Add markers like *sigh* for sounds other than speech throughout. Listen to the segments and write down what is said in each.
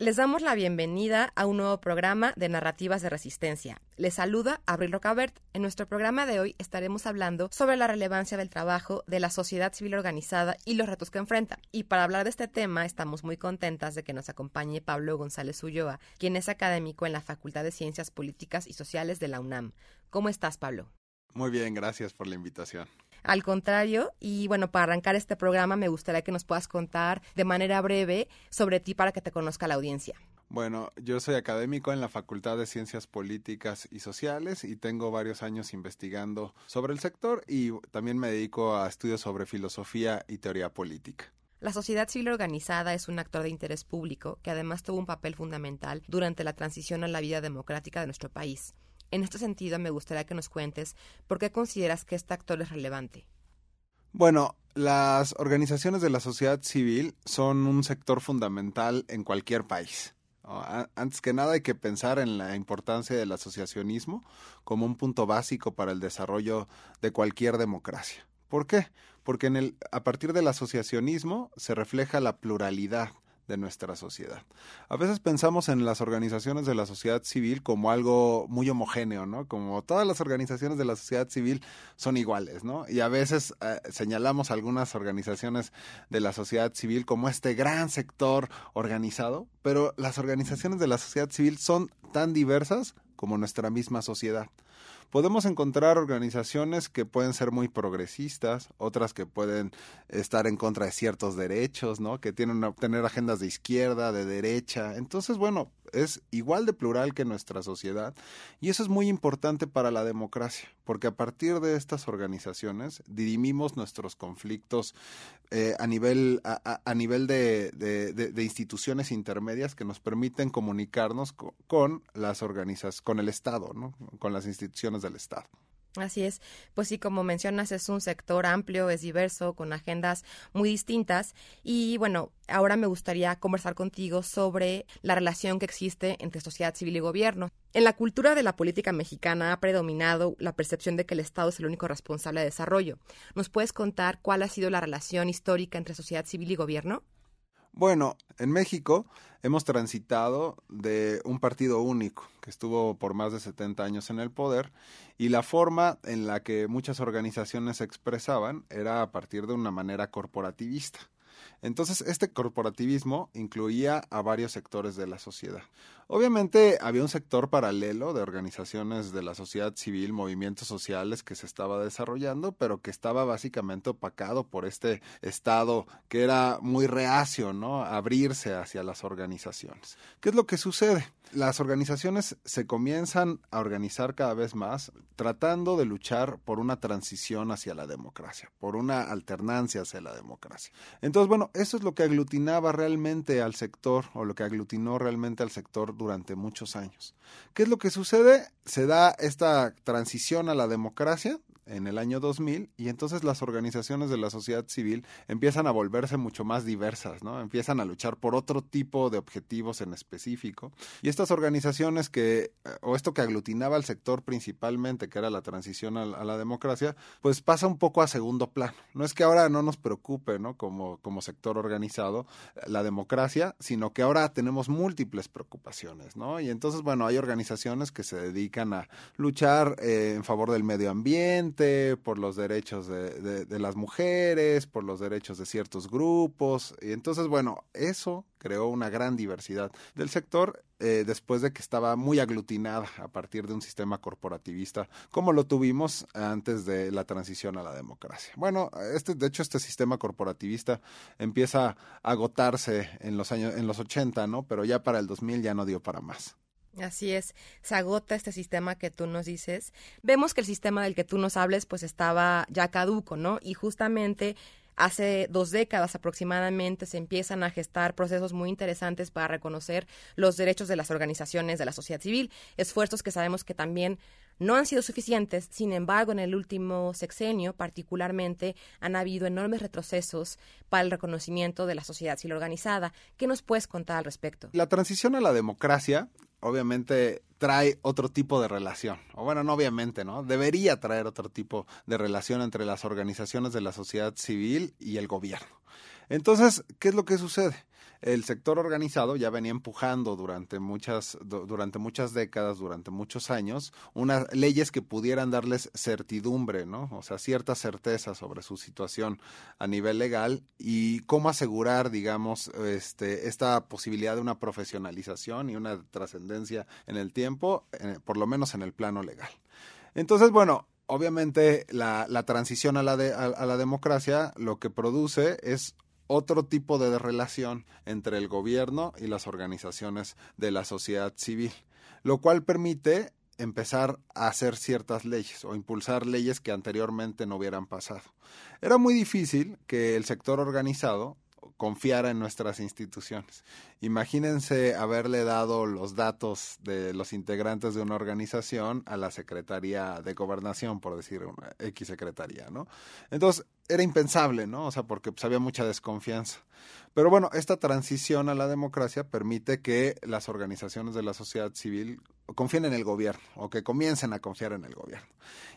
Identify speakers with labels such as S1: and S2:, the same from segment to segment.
S1: Les damos la bienvenida a un nuevo programa de Narrativas de Resistencia. Les saluda Abril Rocabert. En nuestro programa de hoy estaremos hablando sobre la relevancia del trabajo de la sociedad civil organizada y los retos que enfrenta. Y para hablar de este tema estamos muy contentas de que nos acompañe Pablo González Ulloa, quien es académico en la Facultad de Ciencias Políticas y Sociales de la UNAM. ¿Cómo estás, Pablo?
S2: Muy bien, gracias por la invitación.
S1: Al contrario, y bueno, para arrancar este programa me gustaría que nos puedas contar de manera breve sobre ti para que te conozca la audiencia.
S2: Bueno, yo soy académico en la Facultad de Ciencias Políticas y Sociales y tengo varios años investigando sobre el sector y también me dedico a estudios sobre filosofía y teoría política.
S1: La sociedad civil organizada es un actor de interés público que además tuvo un papel fundamental durante la transición a la vida democrática de nuestro país. En este sentido, me gustaría que nos cuentes por qué consideras que este actor es relevante.
S2: Bueno, las organizaciones de la sociedad civil son un sector fundamental en cualquier país. Antes que nada hay que pensar en la importancia del asociacionismo como un punto básico para el desarrollo de cualquier democracia. ¿Por qué? Porque en el, a partir del asociacionismo se refleja la pluralidad de nuestra sociedad. A veces pensamos en las organizaciones de la sociedad civil como algo muy homogéneo, ¿no? Como todas las organizaciones de la sociedad civil son iguales, ¿no? Y a veces eh, señalamos algunas organizaciones de la sociedad civil como este gran sector organizado, pero las organizaciones de la sociedad civil son tan diversas como nuestra misma sociedad podemos encontrar organizaciones que pueden ser muy progresistas, otras que pueden estar en contra de ciertos derechos, ¿no? Que tienen tener agendas de izquierda, de derecha. Entonces, bueno, es igual de plural que nuestra sociedad y eso es muy importante para la democracia, porque a partir de estas organizaciones dirimimos nuestros conflictos eh, a nivel, a, nivel de, de, instituciones intermedias que nos permiten comunicarnos con, con las organizaciones, con el Estado, ¿no? con las instituciones del Estado.
S1: Así es, pues sí, como mencionas, es un sector amplio, es diverso, con agendas muy distintas. Y bueno, ahora me gustaría conversar contigo sobre la relación que existe entre sociedad civil y gobierno. En la cultura de la política mexicana ha predominado la percepción de que el Estado es el único responsable de desarrollo. ¿Nos puedes contar cuál ha sido la relación histórica entre sociedad civil y gobierno?
S2: Bueno, en México hemos transitado de un partido único que estuvo por más de 70 años en el poder y la forma en la que muchas organizaciones se expresaban era a partir de una manera corporativista. Entonces, este corporativismo incluía a varios sectores de la sociedad. Obviamente había un sector paralelo de organizaciones de la sociedad civil, movimientos sociales que se estaba desarrollando, pero que estaba básicamente opacado por este Estado que era muy reacio, ¿no? Abrirse hacia las organizaciones. ¿Qué es lo que sucede? Las organizaciones se comienzan a organizar cada vez más tratando de luchar por una transición hacia la democracia, por una alternancia hacia la democracia. Entonces, bueno, eso es lo que aglutinaba realmente al sector o lo que aglutinó realmente al sector durante muchos años. ¿Qué es lo que sucede? Se da esta transición a la democracia en el año 2000 y entonces las organizaciones de la sociedad civil empiezan a volverse mucho más diversas, ¿no? Empiezan a luchar por otro tipo de objetivos en específico y estas organizaciones que eh, o esto que aglutinaba al sector principalmente que era la transición a, la democracia, pues pasa un poco a segundo plano. No es que ahora no nos preocupe, ¿no? Como como sector organizado eh, la democracia, sino que ahora tenemos múltiples preocupaciones, ¿no? Y entonces, bueno, hay organizaciones que se dedican a luchar eh, en favor del medio ambiente por los derechos de, las mujeres, por los derechos de ciertos grupos. Y entonces, bueno, eso creó una gran diversidad del sector eh, después de que estaba muy aglutinada a partir de un sistema corporativista como lo tuvimos antes de la transición a la democracia. Bueno, este, de hecho, este sistema corporativista empieza a agotarse en los años, en los 80, ¿no? Pero ya para el 2000 ya no dio para más.
S1: Así es, se agota este sistema que tú nos dices. Vemos que el sistema del que tú nos hables pues estaba ya caduco, ¿no? Y justamente hace dos décadas aproximadamente se empiezan a gestar procesos muy interesantes para reconocer los derechos de las organizaciones de la sociedad civil, esfuerzos que sabemos que también no han sido suficientes, sin embargo, en el último sexenio particularmente han habido enormes retrocesos para el reconocimiento de la sociedad civil organizada. ¿Qué nos puedes contar al respecto?
S2: La transición a la democracia obviamente trae otro tipo de relación. O bueno, no obviamente, ¿no? Debería traer otro tipo de relación entre las organizaciones de la sociedad civil y el gobierno. Entonces, ¿qué es lo que sucede? El sector organizado ya venía empujando durante muchas, durante muchas décadas, durante muchos años, unas leyes que pudieran darles certidumbre, ¿no? O sea, cierta certeza sobre su situación a nivel legal y cómo asegurar, digamos, este, esta posibilidad de una profesionalización y una trascendencia en el tiempo, eh, por lo menos en el plano legal. Entonces, bueno, obviamente la, transición a la, a la democracia lo que produce es otro tipo de relación entre el gobierno y las organizaciones de la sociedad civil, lo cual permite empezar a hacer ciertas leyes o impulsar leyes que anteriormente no hubieran pasado. Era muy difícil que el sector organizado confiara en nuestras instituciones. Imagínense haberle dado los datos de los integrantes de una organización a la Secretaría de Gobernación, por decir una X Secretaría, ¿no? Entonces, era impensable, ¿no? O sea, porque pues, había mucha desconfianza. Pero bueno, esta transición a la democracia permite que las organizaciones de la sociedad civil confíen en el gobierno o que comiencen a confiar en el gobierno.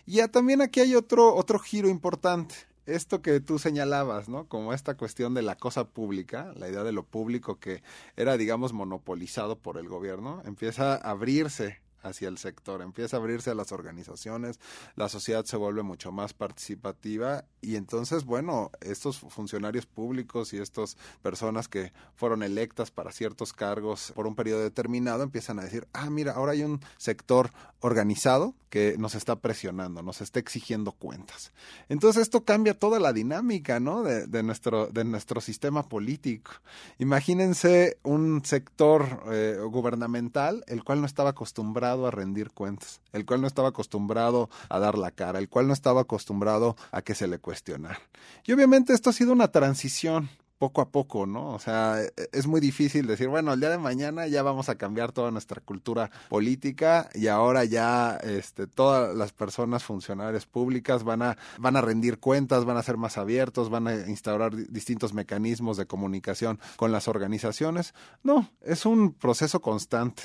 S2: Y ya también aquí hay otro, otro giro importante esto que tú señalabas, ¿no? Como esta cuestión de la cosa pública, la idea de lo público que era, digamos, monopolizado por el gobierno, empieza a abrirse hacia el sector, empieza a abrirse a las organizaciones, la sociedad se vuelve mucho más participativa y entonces, bueno, estos funcionarios públicos y estas personas que fueron electas para ciertos cargos por un periodo determinado empiezan a decir, ah, mira, ahora hay un sector organizado que nos está presionando, nos está exigiendo cuentas. Entonces esto cambia toda la dinámica, ¿no? De, nuestro, de nuestro sistema político. Imagínense un sector eh, gubernamental el cual no estaba acostumbrado a rendir cuentas, el cual no estaba acostumbrado a dar la cara, el cual no estaba acostumbrado a que se le cuestionara. Y obviamente esto ha sido una transición poco a poco, ¿no? O sea, e, es muy difícil decir, bueno, el día de mañana ya vamos a cambiar toda nuestra cultura política y ahora ya este, todas las personas funcionarias públicas van a, van a rendir cuentas, van a ser más abiertos, van a instaurar distintos mecanismos de comunicación con las organizaciones. No, es un proceso constante.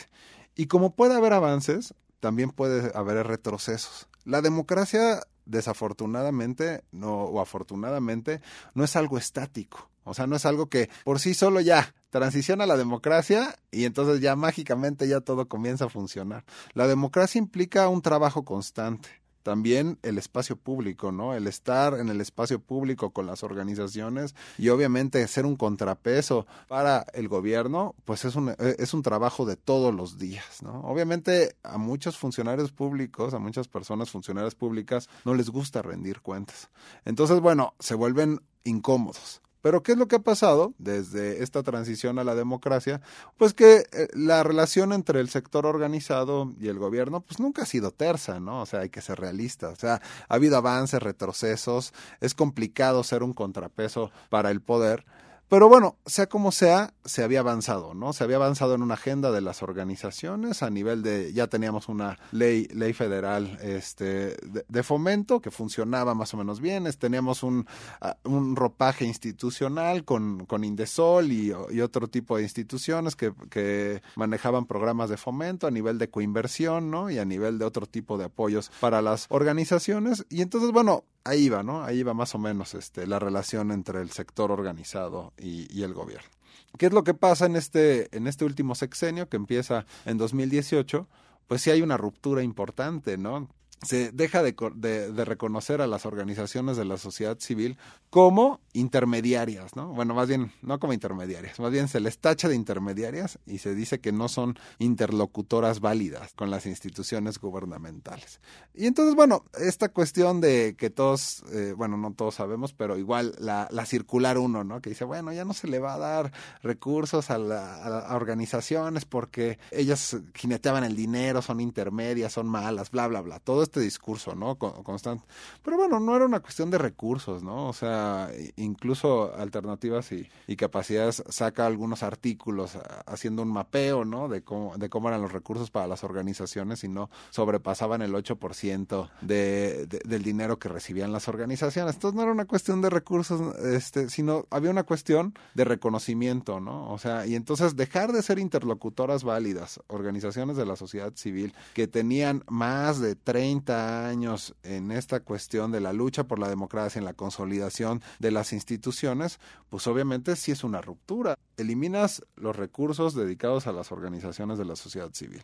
S2: Y como puede haber avances, también puede haber retrocesos. La democracia, desafortunadamente, no, o afortunadamente, no es algo estático. O sea, no es algo que por sí solo ya transiciona a la democracia y entonces ya mágicamente ya todo comienza a funcionar. La democracia implica un trabajo constante también el espacio público, ¿no? El estar en el espacio público con las organizaciones y obviamente ser un contrapeso para el gobierno, pues es un, eh, es un trabajo de todos los días, ¿no? Obviamente a muchos funcionarios públicos, a muchas personas funcionarias públicas, no les gusta rendir cuentas. Entonces, bueno, se vuelven incómodos. Pero ¿qué es lo que ha pasado desde esta transición a la democracia? Pues que eh, la relación entre el sector organizado y el gobierno pues nunca ha sido tersa, ¿no? O sea, hay que ser realistas. O sea, ha habido avances, retrocesos, es complicado ser un contrapeso para el poder. Pero bueno, sea como sea, se había avanzado, ¿no? Se había avanzado en una agenda de las organizaciones a nivel de, ya teníamos una ley, ley federal este, de, fomento que funcionaba más o menos bien, teníamos un, ah, un ropaje institucional con, con Indesol y, y, otro tipo de instituciones que, que manejaban programas de fomento a nivel de coinversión, ¿no? Y a nivel de otro tipo de apoyos para las organizaciones. Y entonces, bueno, ahí va, ¿no? Ahí va más o menos este, la relación entre el sector organizado y, y el gobierno. ¿Qué es lo que pasa en este, en este último sexenio que empieza en 2018? Pues sí hay una ruptura importante, ¿no? Se deja de, de, reconocer a las organizaciones de la sociedad civil como intermediarias, ¿no? Bueno, más bien, no como intermediarias, más bien se les tacha de intermediarias y se dice que no son interlocutoras válidas con las instituciones gubernamentales. Y entonces, bueno, esta cuestión de que todos, eh, bueno, no todos sabemos, pero igual la, la, circular uno, ¿no? Que dice, bueno, ya no se le va a dar recursos a, la, organizaciones porque ellas jineteaban el dinero, son intermedias, son malas, bla, bla, bla. Todo este discurso, ¿no? constante. Pero bueno, no era una cuestión de recursos, ¿no? O sea, incluso Alternativas y, Capacidades saca algunos artículos haciendo un mapeo, ¿no? De cómo, de cómo eran los recursos para las organizaciones y no sobrepasaban el 8% de, de, del dinero que recibían las organizaciones. Entonces no era una cuestión de recursos, este, sino había una cuestión de reconocimiento, ¿no? O sea, y entonces dejar de ser interlocutoras válidas, organizaciones de la sociedad civil que tenían más de 30 30 años en esta cuestión de la lucha por la democracia, en la consolidación de las instituciones, pues obviamente sí es una ruptura. Eliminas los recursos dedicados a las organizaciones de la sociedad civil.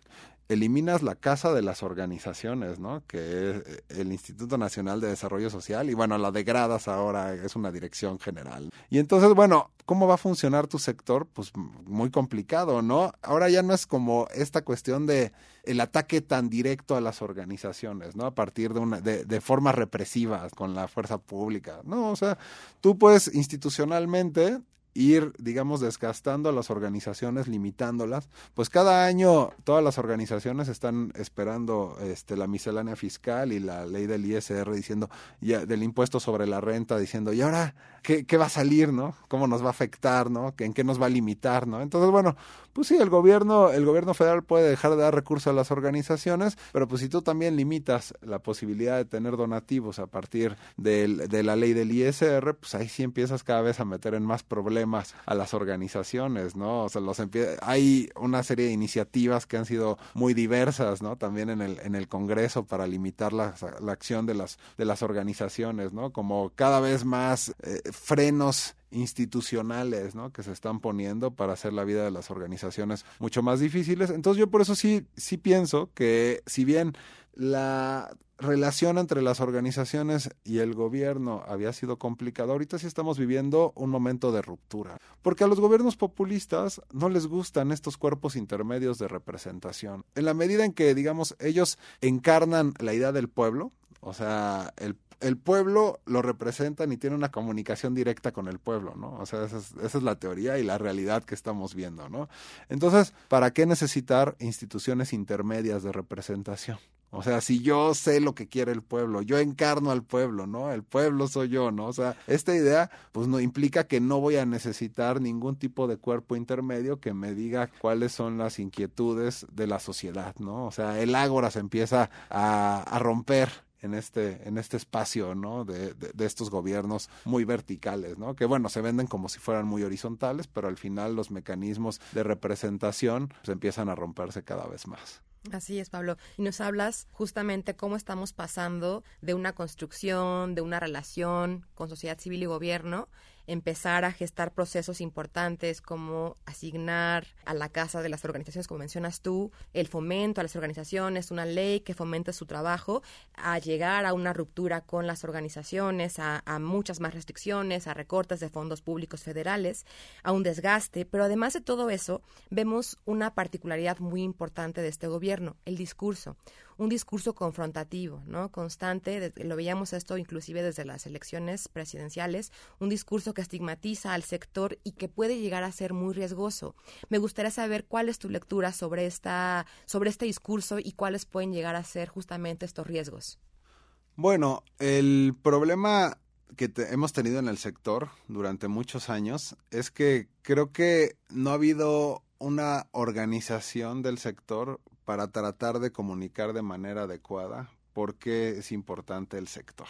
S2: Eliminas la casa de las organizaciones, ¿no? Que es eh, el Instituto Nacional de Desarrollo Social y bueno, la degradas ahora, es una dirección general. Y entonces, bueno, ¿cómo va a funcionar tu sector? Pues muy complicado, ¿no? Ahora ya no es como esta cuestión de el ataque tan directo a las organizaciones, ¿no? A partir de una de, de formas represivas con la fuerza pública. No, o sea, tú puedes institucionalmente ir, digamos, desgastando a las organizaciones, limitándolas. Pues cada año todas las organizaciones están esperando este, la miscelánea fiscal y la ley del ISR diciendo, ya, del impuesto sobre la renta, diciendo, ¿y ahora qué, qué va a salir, no? ¿Cómo nos va a afectar, no? ¿En qué nos va a limitar, no? Entonces, bueno, pues sí, el gobierno, el gobierno federal puede dejar de dar recursos a las organizaciones, pero pues si tú también limitas la posibilidad de tener donativos a partir del, de la ley del ISR, pues ahí sí empiezas cada vez a meter en más problemas a las organizaciones, ¿no? O sea, los hay una serie de iniciativas que han sido muy diversas, ¿no? También en el, en el Congreso para limitar la, la acción de las, de las organizaciones, ¿no? Como cada vez más eh, frenos institucionales, ¿no? Que se están poniendo para hacer la vida de las organizaciones mucho más difíciles. Entonces yo por eso sí, sí pienso que si bien la relación entre las organizaciones y el gobierno había sido complicada. Ahorita sí estamos viviendo un momento de ruptura, porque a los gobiernos populistas no les gustan estos cuerpos intermedios de representación. En la medida en que, digamos, ellos encarnan la idea del pueblo, o sea, el, el pueblo lo representan y tiene una comunicación directa con el pueblo, ¿no? O sea, esa es, esa es la teoría y la realidad que estamos viendo, ¿no? Entonces, ¿para qué necesitar instituciones intermedias de representación? O sea, si yo sé lo que quiere el pueblo, yo encarno al pueblo, ¿no? El pueblo soy yo, ¿no? O sea, esta idea, pues no implica que no voy a necesitar ningún tipo de cuerpo intermedio que me diga cuáles son las inquietudes de la sociedad, ¿no? O sea, el ágora se empieza a, a romper en este, en este espacio, ¿no? De, de, estos gobiernos muy verticales, ¿no? Que bueno, se venden como si fueran muy horizontales, pero al final los mecanismos de representación pues, empiezan a romperse cada vez más.
S1: Así es, Pablo. Y nos hablas justamente cómo estamos pasando de una construcción, de una relación con sociedad civil y gobierno, empezar a gestar procesos importantes como asignar a la casa de las organizaciones, como mencionas tú, el fomento a las organizaciones, una ley que fomente su trabajo, a llegar a una ruptura con las organizaciones, a, a muchas más restricciones, a recortes de fondos públicos federales, a un desgaste. Pero además de todo eso, vemos una particularidad muy importante de este gobierno, el discurso un discurso confrontativo, ¿no? Constante, lo veíamos esto inclusive desde las elecciones presidenciales, un discurso que estigmatiza al sector y que puede llegar a ser muy riesgoso. Me gustaría saber cuál es tu lectura sobre esta sobre este discurso y cuáles pueden llegar a ser justamente estos riesgos.
S2: Bueno, el problema que te, hemos tenido en el sector durante muchos años es que creo que no ha habido una organización del sector para tratar de comunicar de manera adecuada por qué es importante el sector.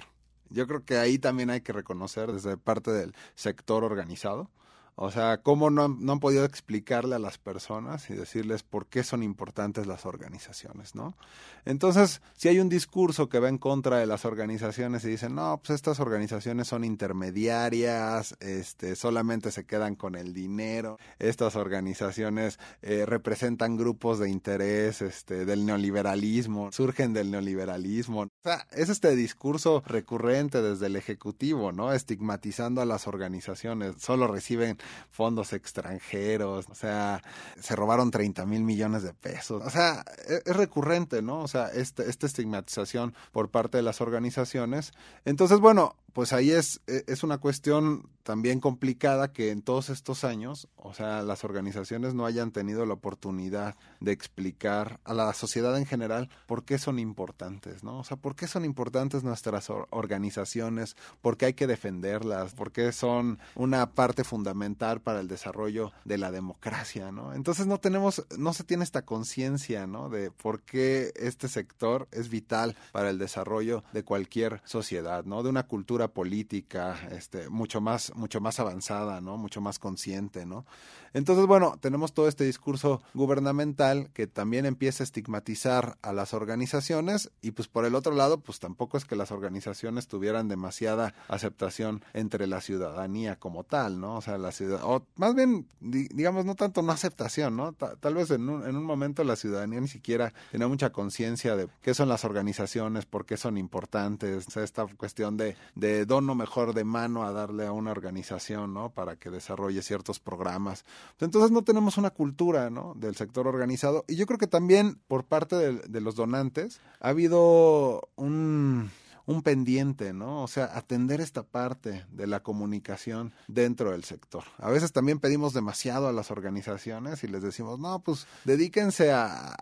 S2: Yo creo que ahí también hay que reconocer desde parte del sector organizado, o sea, cómo no han, no han, podido explicarle a las personas y decirles por qué son importantes las organizaciones, ¿no? Entonces, si hay un discurso que va en contra de las organizaciones y dicen, no, pues estas organizaciones son intermediarias, este, solamente se quedan con el dinero, estas organizaciones eh, representan grupos de interés este, del neoliberalismo, surgen del neoliberalismo. O sea, es este discurso recurrente desde el Ejecutivo, ¿no? Estigmatizando a las organizaciones, solo reciben fondos extranjeros, o sea, se robaron 30 mil millones de pesos. O sea, es, es recurrente, ¿no? O sea, este, esta estigmatización por parte de las organizaciones. Entonces, bueno, pues ahí es, es una cuestión también complicada que en todos estos años, o sea, las organizaciones no hayan tenido la oportunidad de explicar a la sociedad en general por qué son importantes, ¿no? O sea, por qué son importantes nuestras organizaciones, por qué hay que defenderlas, por qué son una parte fundamental para el desarrollo de la democracia, ¿no? Entonces no tenemos, no se tiene esta conciencia, ¿no? De por qué este sector es vital para el desarrollo de cualquier sociedad, ¿no? De una cultura política, este, mucho más, mucho más avanzada, ¿no? Mucho más consciente, ¿no? Entonces, bueno, tenemos todo este discurso gubernamental que también empieza a estigmatizar a las organizaciones y pues por el otro lado, pues tampoco es que las organizaciones tuvieran demasiada aceptación entre la ciudadanía como tal, ¿no? O sea, la ciudad, o más bien, digamos, no tanto no aceptación, ¿no? tal vez en un, en un momento la ciudadanía ni siquiera tenía mucha conciencia de qué son las organizaciones, por qué son importantes, o sea, esta cuestión de, de dono mejor de mano a darle a una organización, ¿no? Para que desarrolle ciertos programas. Entonces no tenemos una cultura ¿no? del sector organizado y yo creo que también por parte de los donantes ha habido un un pendiente, ¿no? O sea, atender esta parte de la comunicación dentro del sector. A veces también pedimos demasiado a las organizaciones y les decimos, no, pues dedíquense a,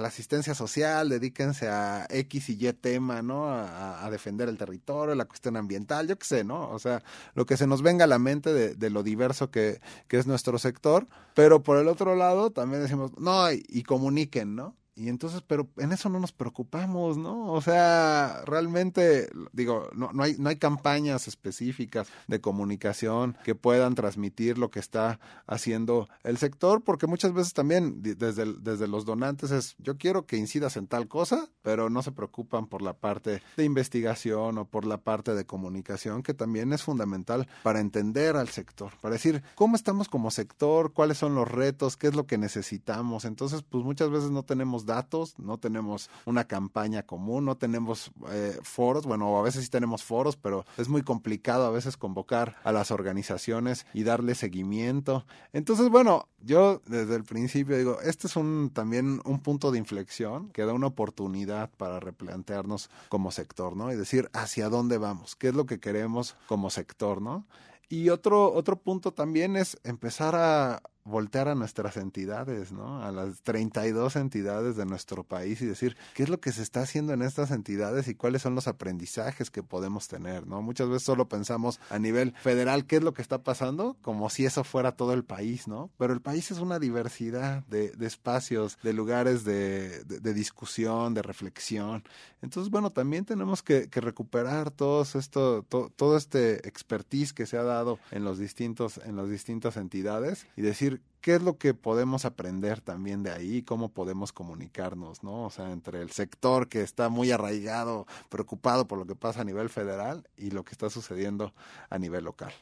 S2: la asistencia social, dedíquense a X y Y tema, ¿no? A, defender el territorio, la cuestión ambiental, yo qué sé, ¿no? O sea, lo que se nos venga a la mente de, lo diverso que, que, es nuestro sector, pero por el otro lado también decimos, no, y comuniquen, ¿no? Y entonces, pero en eso no nos preocupamos, ¿no? O sea, realmente, digo, no, no, hay, no hay campañas específicas de comunicación que puedan transmitir lo que está haciendo el sector, porque muchas veces también desde, desde los donantes es, yo quiero que incidas en tal cosa, pero no se preocupan por la parte de investigación o por la parte de comunicación, que también es fundamental para entender al sector, para decir cómo estamos como sector, cuáles son los retos, qué es lo que necesitamos. Entonces, pues muchas veces no tenemos datos, no tenemos una campaña común, no tenemos eh, foros, bueno, a veces sí tenemos foros, pero es muy complicado a veces convocar a las organizaciones y darle seguimiento. Entonces, bueno, yo desde el principio digo, este es un también un punto de inflexión que da una oportunidad para replantearnos como sector, ¿no? Y decir hacia dónde vamos, qué es lo que queremos como sector, ¿no? Y otro, otro punto también es empezar a, voltear a nuestras entidades, ¿no? A las 32 entidades de nuestro país y decir qué es lo que se está haciendo en estas entidades y cuáles son los aprendizajes que podemos tener, ¿no? Muchas veces solo pensamos a nivel federal qué es lo que está pasando, como si eso fuera todo el país, ¿no? Pero el país es una diversidad de, de espacios, de lugares de, discusión, de reflexión. Entonces, bueno, también tenemos que, recuperar todo esto, todo este expertise que se ha dado en los distintos, en las distintas entidades y decir qué es lo que podemos aprender también de ahí, cómo podemos comunicarnos, ¿no? O sea, entre el sector que está muy arraigado, preocupado por lo que pasa a nivel federal y lo que está sucediendo a nivel local.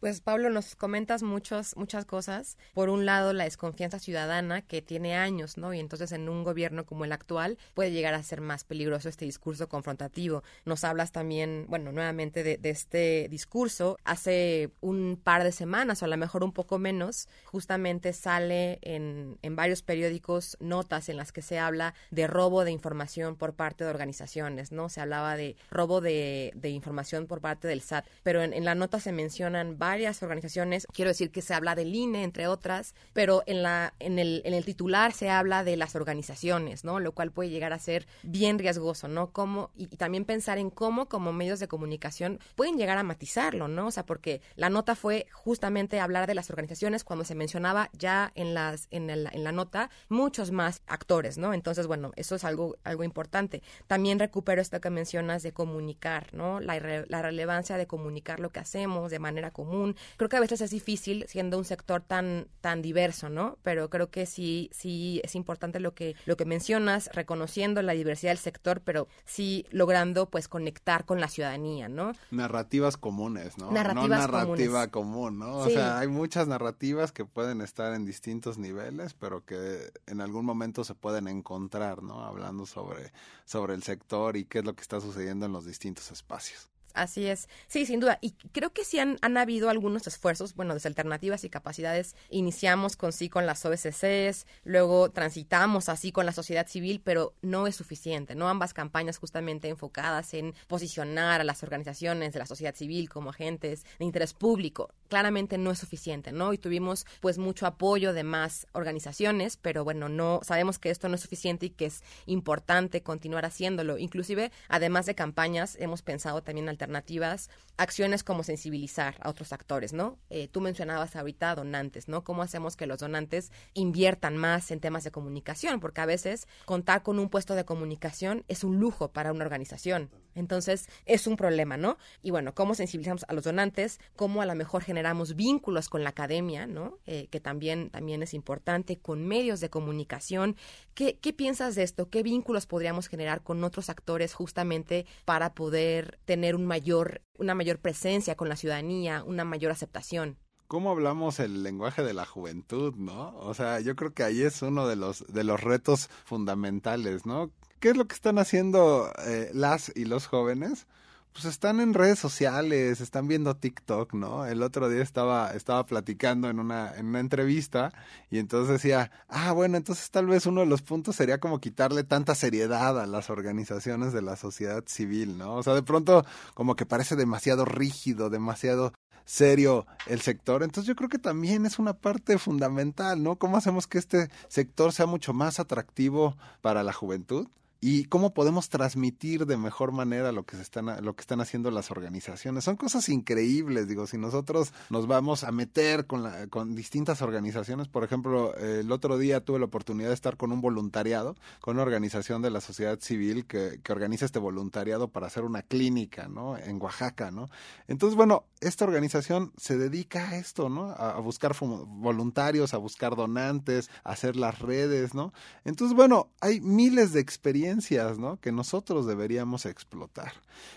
S1: Pues Pablo, nos comentas muchos, muchas cosas. Por un lado, la desconfianza ciudadana que tiene años, ¿no? Y entonces en un gobierno como el actual puede llegar a ser más peligroso este discurso confrontativo. Nos hablas también, bueno, nuevamente de, este discurso. Hace un par de semanas, o a lo mejor un poco menos, justamente sale en, en varios periódicos notas en las que se habla de robo de información por parte de organizaciones, ¿no? Se hablaba de robo de, de información por parte del SAT, pero en, en la nota se mencionan varias organizaciones. Quiero decir que se habla del INE, entre otras, pero en, la, en, el, en el titular se habla de las organizaciones, ¿no? Lo cual puede llegar a ser bien riesgoso, ¿no? Cómo, y, también pensar en cómo como medios de comunicación pueden llegar a matizarlo, ¿no? O sea, porque la nota fue justamente hablar de las organizaciones cuando se mencionaba ya en, las, en, el, en la nota muchos más actores, ¿no? Entonces, bueno, eso es algo, algo importante. También recupero esto que mencionas de comunicar, ¿no? La, la relevancia de comunicar lo que hacemos de manera común Creo que a veces es difícil siendo un sector tan, tan diverso, ¿no? Pero creo que sí, sí es importante lo que, lo que mencionas, reconociendo la diversidad del sector, pero sí logrando pues conectar con la ciudadanía, ¿no?
S2: Narrativas comunes, ¿no?
S1: Narrativas
S2: no narrativa común, ¿no? O sea, hay muchas narrativas que pueden estar en distintos niveles, pero que en algún momento se pueden encontrar, ¿no? Hablando sobre, sobre el sector y qué es lo que está sucediendo en los distintos espacios.
S1: Así es. Sí, sin duda. Y creo que sí han, han, habido algunos esfuerzos, bueno, desde alternativas y capacidades. Iniciamos con sí con las OSCs, luego transitamos así con la sociedad civil, pero no es suficiente, ¿no? Ambas campañas justamente enfocadas en posicionar a las organizaciones de la sociedad civil como agentes de interés público. Claramente no es suficiente, ¿no? Y tuvimos pues mucho apoyo de más organizaciones, pero bueno, no sabemos que esto no es suficiente y que es importante continuar haciéndolo. Inclusive, además de campañas, hemos pensado también alternativas, acciones como sensibilizar a otros actores, ¿no? Eh, tú mencionabas ahorita donantes, ¿no? ¿Cómo hacemos que los donantes inviertan más en temas de comunicación? Porque a veces contar con un puesto de comunicación es un lujo para una organización. Entonces, es un problema, ¿no? Y bueno, cómo sensibilizamos a los donantes, cómo a lo mejor generamos vínculos con la academia, ¿no? Eh, que también, también es importante, con medios de comunicación. ¿Qué, ¿Qué piensas de esto? ¿Qué vínculos podríamos generar con otros actores justamente para poder tener un mayor, una mayor presencia con la ciudadanía, una mayor aceptación?
S2: cómo hablamos el lenguaje de la juventud, ¿no? O sea, yo creo que ahí es uno de los de los retos fundamentales, ¿no? ¿Qué es lo que están haciendo eh, las y los jóvenes? Pues están en redes sociales, están viendo TikTok, ¿no? El otro día estaba, estaba platicando en una, en una entrevista y entonces decía, ah, bueno, entonces tal vez uno de los puntos sería como quitarle tanta seriedad a las organizaciones de la sociedad civil, ¿no? O sea, de pronto como que parece demasiado rígido, demasiado serio el sector. Entonces yo creo que también es una parte fundamental, ¿no? ¿Cómo hacemos que este sector sea mucho más atractivo para la juventud? Y cómo podemos transmitir de mejor manera lo que se están lo que están haciendo las organizaciones. Son cosas increíbles, digo, si nosotros nos vamos a meter con la, con distintas organizaciones, por ejemplo, el otro día tuve la oportunidad de estar con un voluntariado, con una organización de la sociedad civil que, que organiza este voluntariado para hacer una clínica, ¿no? En Oaxaca, ¿no? Entonces, bueno, esta organización se dedica a esto, ¿no? A, buscar voluntarios, a buscar donantes, a hacer las redes, ¿no? Entonces, bueno, hay miles de experiencias que nosotros deberíamos explotar.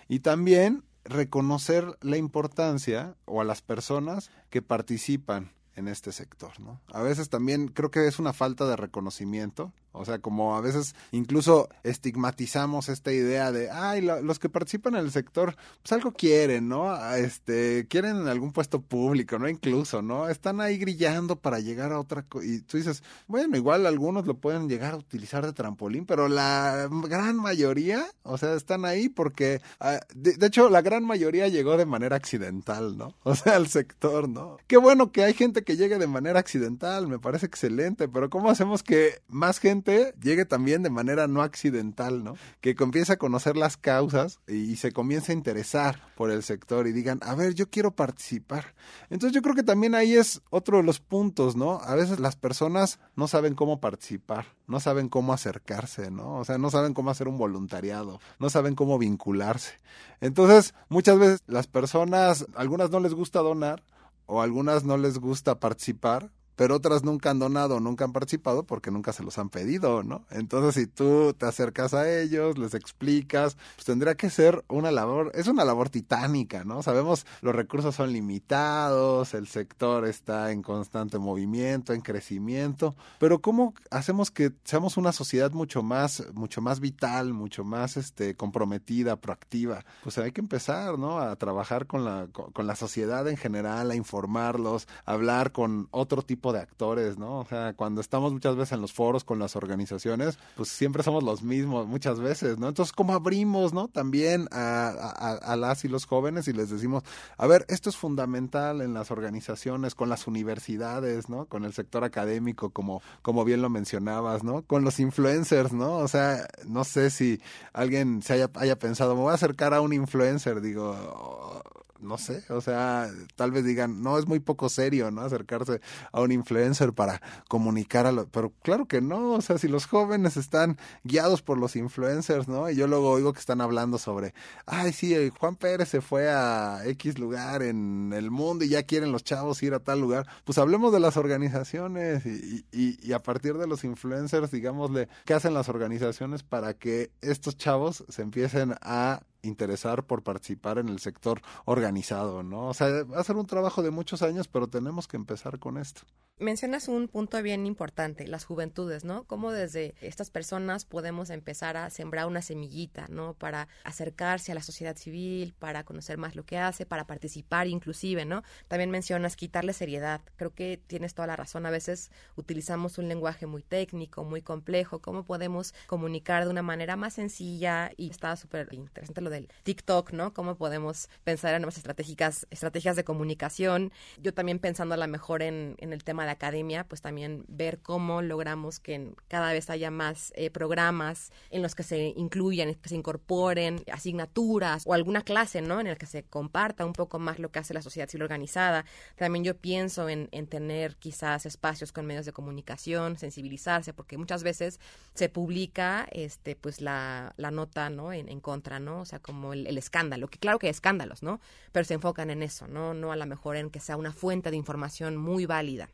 S2: Y también reconocer la importancia o a las personas que participan en este sector. A veces también creo que es una falta de reconocimiento o sea, como a veces incluso estigmatizamos esta idea de, ay, los que participan en el sector, pues algo quieren, ¿no? Este, quieren algún puesto público, ¿no? Incluso, ¿no? Están ahí grillando para llegar a otra cosa. Y tú dices, bueno, igual algunos lo pueden llegar a utilizar de trampolín, pero la gran mayoría, o sea, están ahí porque, ah, de, de hecho, la gran mayoría llegó de manera accidental, ¿no? *laughs* O sea, al sector, ¿no? Qué bueno que hay gente que llegue de manera accidental, me parece excelente, pero ¿cómo hacemos que más gente llegue también de manera no accidental, ¿no? Que comience a conocer las causas y, se comience a interesar por el sector y digan, a ver, yo quiero participar. Entonces yo creo que también ahí es otro de los puntos, ¿no? A veces las personas no saben cómo participar, no saben cómo acercarse, ¿no? O sea, no saben cómo hacer un voluntariado, no saben cómo vincularse. Entonces, muchas veces las personas, algunas no les gusta donar, o algunas no les gusta participar pero otras nunca han donado, nunca han participado porque nunca se los han pedido, ¿no? Entonces, si tú te acercas a ellos, les explicas, pues tendría que ser una labor, es una labor titánica, ¿no? Sabemos los recursos son limitados, el sector está en constante movimiento, en crecimiento, pero ¿cómo hacemos que seamos una sociedad mucho más, mucho más vital, mucho más este, comprometida, proactiva? Pues hay que empezar, ¿no? A trabajar con la, con la sociedad en general, a informarlos, a hablar con otro tipo de actores, ¿no? O sea, cuando estamos muchas veces en los foros con las organizaciones, pues siempre somos los mismos muchas veces, ¿no? Entonces, ¿cómo abrimos, ¿no? También a, a, las y los jóvenes y les decimos, a ver, esto es fundamental en las organizaciones, con las universidades, ¿no? Con el sector académico, como, como bien lo mencionabas, ¿no? Con los influencers, ¿no? O sea, no sé si alguien se haya, haya pensado, me voy a acercar a un influencer, digo, no sé, o sea, tal vez digan, no, es muy poco serio, ¿no? Acercarse a un influencer para comunicar a lo, pero claro que no, o sea, si los jóvenes están guiados por los influencers, ¿no? Y yo luego oigo que están hablando sobre, ay, sí, Juan Pérez se fue a X lugar en el mundo y ya quieren los chavos ir a tal lugar, pues hablemos de las organizaciones y, y, y a partir de los influencers, digámosle, ¿qué hacen las organizaciones para que estos chavos se empiecen a interesar por participar en el sector organizado, ¿no? O sea, va a ser un trabajo de muchos años, pero tenemos que empezar con esto.
S1: Mencionas un punto bien importante, las juventudes, ¿no? Cómo desde estas personas podemos empezar a sembrar una semillita, ¿no? Para acercarse a la sociedad civil, para conocer más lo que hace, para participar inclusive, ¿no? También mencionas quitarle seriedad. Creo que tienes toda la razón. A veces utilizamos un lenguaje muy técnico, muy complejo. ¿Cómo podemos comunicar de una manera más sencilla? Y está súper interesante lo del TikTok, ¿no? Cómo podemos pensar en estratégicas, estrategias de comunicación. Yo también pensando a lo mejor en, en el tema de academia, pues también ver cómo logramos que cada vez haya más eh, programas en los que se incluyan, que se incorporen asignaturas o alguna clase, ¿no? En el que se comparta un poco más lo que hace la sociedad civil organizada. También yo pienso en, en tener quizás espacios con medios de comunicación, sensibilizarse, porque muchas veces se publica, este, pues la, la nota, ¿no? En, en contra, ¿no? O sea, como el, escándalo, que claro que hay escándalos, ¿no? Pero se enfocan en eso, ¿no? No a lo mejor en que sea una fuente de información muy válida.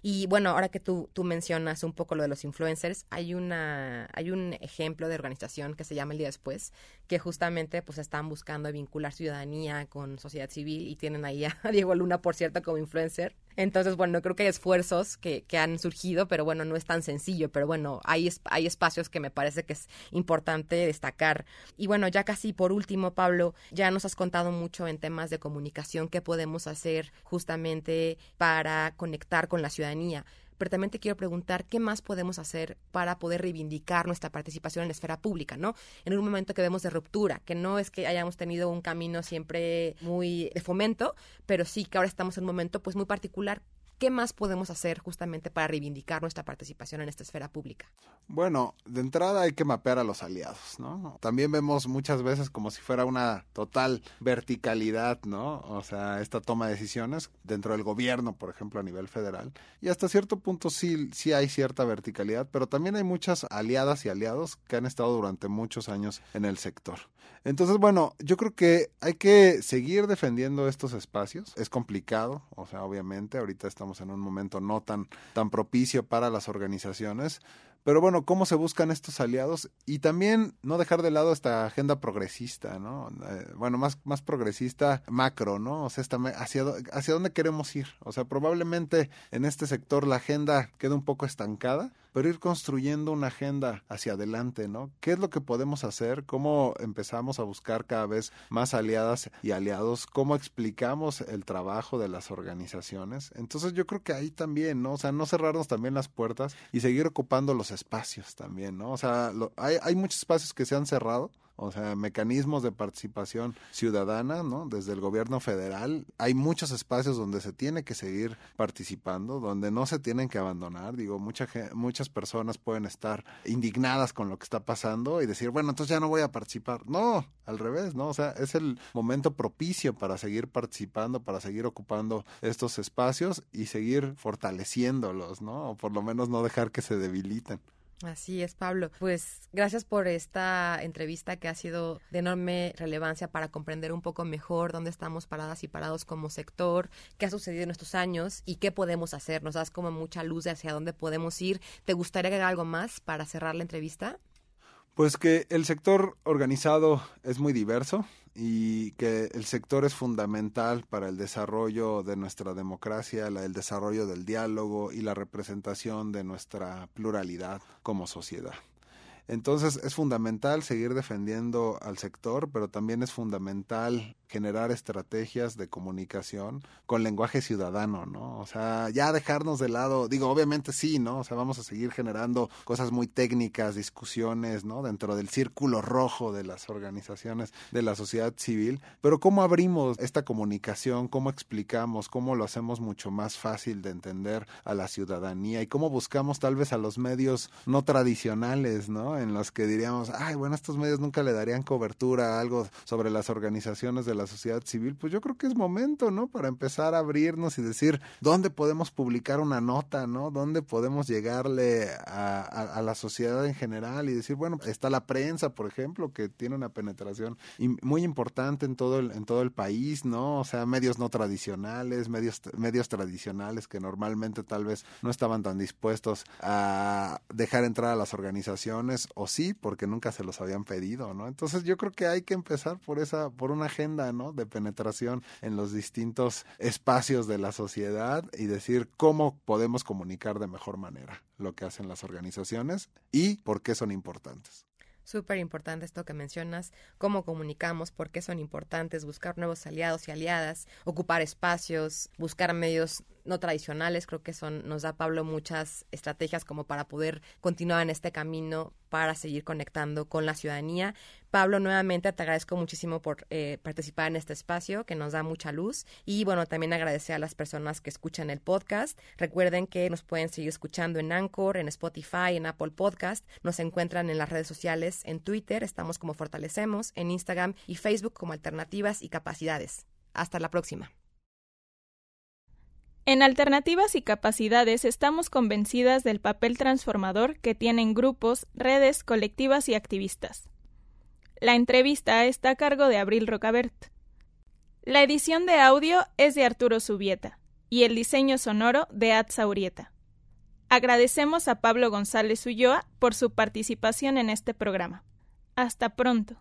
S1: Y bueno, ahora que tú, tú mencionas un poco lo de los influencers, hay una hay un ejemplo de organización que se llama El Día Después, que justamente pues están buscando vincular ciudadanía con sociedad civil y tienen ahí a *laughs* Diego Luna, por cierto, como influencer. Entonces, bueno, creo que hay esfuerzos que, que han surgido, pero bueno, no es tan sencillo, pero bueno, hay, hay espacios que me parece que es importante destacar. Y bueno, ya casi por último, Pablo, ya nos has contado mucho en temas de comunicación, qué podemos hacer justamente para conectar con la ciudadanía pero quiero preguntar qué más podemos hacer para poder reivindicar nuestra participación en la esfera pública, ¿no? En un momento que vemos de ruptura, que no es que hayamos tenido un camino siempre muy de fomento, pero sí que ahora estamos en un momento pues muy particular ¿Qué más podemos hacer justamente para reivindicar nuestra participación en esta esfera pública?
S2: Bueno, de entrada hay que mapear a los aliados, ¿no? También vemos muchas veces como si fuera una total verticalidad, ¿no? O sea, esta toma de decisiones dentro del gobierno, por ejemplo, a nivel federal. Y hasta cierto punto sí, sí hay cierta verticalidad, pero también hay muchas aliadas y aliados que han estado durante muchos años en el sector. Entonces, bueno, yo creo que hay que seguir defendiendo estos espacios. Es complicado, o sea, obviamente, ahorita estamos en un momento no tan, tan propicio para las organizaciones, pero bueno, ¿cómo se buscan estos aliados? Y también no dejar de lado esta agenda progresista, ¿no? Eh, bueno, más, más progresista macro, ¿no? O sea, hacia, hacia dónde queremos ir. O sea, probablemente en este sector la agenda queda un poco estancada, pero ir construyendo una agenda hacia adelante, ¿no? ¿Qué es lo que podemos hacer? ¿Cómo empezamos a buscar cada vez más aliadas y aliados? ¿Cómo explicamos el trabajo de las organizaciones? Entonces yo creo que ahí también, ¿no? O sea, no cerrarnos también las puertas y seguir ocupando los espacios también, ¿no? O sea, hay, hay muchos espacios que se han cerrado, o sea, mecanismos de participación ciudadana, ¿no? Desde el gobierno federal. Hay muchos espacios donde se tiene que seguir participando, donde no se tienen que abandonar. Digo, mucha, muchas personas pueden estar indignadas con lo que está pasando y decir, bueno, entonces ya no voy a participar. No, al revés, ¿no? O sea, es el momento propicio para seguir participando, para seguir ocupando estos espacios y seguir fortaleciéndolos, ¿no? O por lo menos no dejar que se debiliten.
S1: Así es, Pablo. Pues gracias por esta entrevista que ha sido de enorme relevancia para comprender un poco mejor dónde estamos paradas y parados como sector, qué ha sucedido en estos años y qué podemos hacer. Nos das como mucha luz de hacia dónde podemos ir. ¿Te gustaría agregar algo más para cerrar la entrevista?
S2: Pues que el sector organizado es muy diverso y que el sector es fundamental para el desarrollo de nuestra democracia, el desarrollo del diálogo y la representación de nuestra pluralidad como sociedad. Entonces es fundamental seguir defendiendo al sector, pero también es fundamental generar estrategias de comunicación con lenguaje ciudadano, ¿no? O sea, ya dejarnos de lado, digo, obviamente sí, ¿no? O sea, vamos a seguir generando cosas muy técnicas, discusiones, ¿no? Dentro del círculo rojo de las organizaciones de la sociedad civil, pero ¿cómo abrimos esta comunicación? ¿Cómo explicamos? ¿Cómo lo hacemos mucho más fácil de entender a la ciudadanía? ¿Y cómo buscamos tal vez a los medios no tradicionales, ¿no? En los que diríamos, ay, bueno, estos medios nunca le darían cobertura a algo sobre las organizaciones de la sociedad civil, pues yo creo que es momento, ¿no? Para empezar a abrirnos y decir dónde podemos publicar una nota, ¿no? Dónde podemos llegarle a, la sociedad en general y decir, bueno, está la prensa, por ejemplo, que tiene una penetración muy importante en todo el, en todo el país, ¿no? O sea, medios no tradicionales, medios, medios tradicionales que normalmente tal vez no estaban tan dispuestos a dejar entrar a las organizaciones, o sí, porque nunca se los habían pedido, ¿no? Entonces yo creo que hay que empezar por esa, por una agenda ¿no? De penetración en los distintos espacios de la sociedad y decir cómo podemos comunicar de mejor manera lo que hacen las organizaciones y por qué son importantes.
S1: Súper importante esto que mencionas, cómo comunicamos, por qué son importantes, buscar nuevos aliados y aliadas, ocupar espacios, buscar medios no tradicionales. Creo que son, nos da Pablo muchas estrategias como para poder continuar en este camino para seguir conectando con la ciudadanía. Pablo, nuevamente te agradezco muchísimo por eh, participar en este espacio que nos da mucha luz y bueno, también agradecer a las personas que escuchan el podcast. Recuerden que nos pueden seguir escuchando en Anchor, en Spotify, en Apple Podcast. Nos encuentran en las redes sociales, en Twitter, estamos como Fortalecemos, en Instagram y Facebook como Alternativas y Capacidades. Hasta la próxima.
S3: En Alternativas y Capacidades estamos convencidas del papel transformador que tienen grupos, redes, colectivas y activistas. La entrevista está a cargo de Abril Rocabert. La edición de audio es de Arturo Subieta y el diseño sonoro de Atza Urieta. Agradecemos a Pablo González Ulloa por su participación en este programa. Hasta pronto.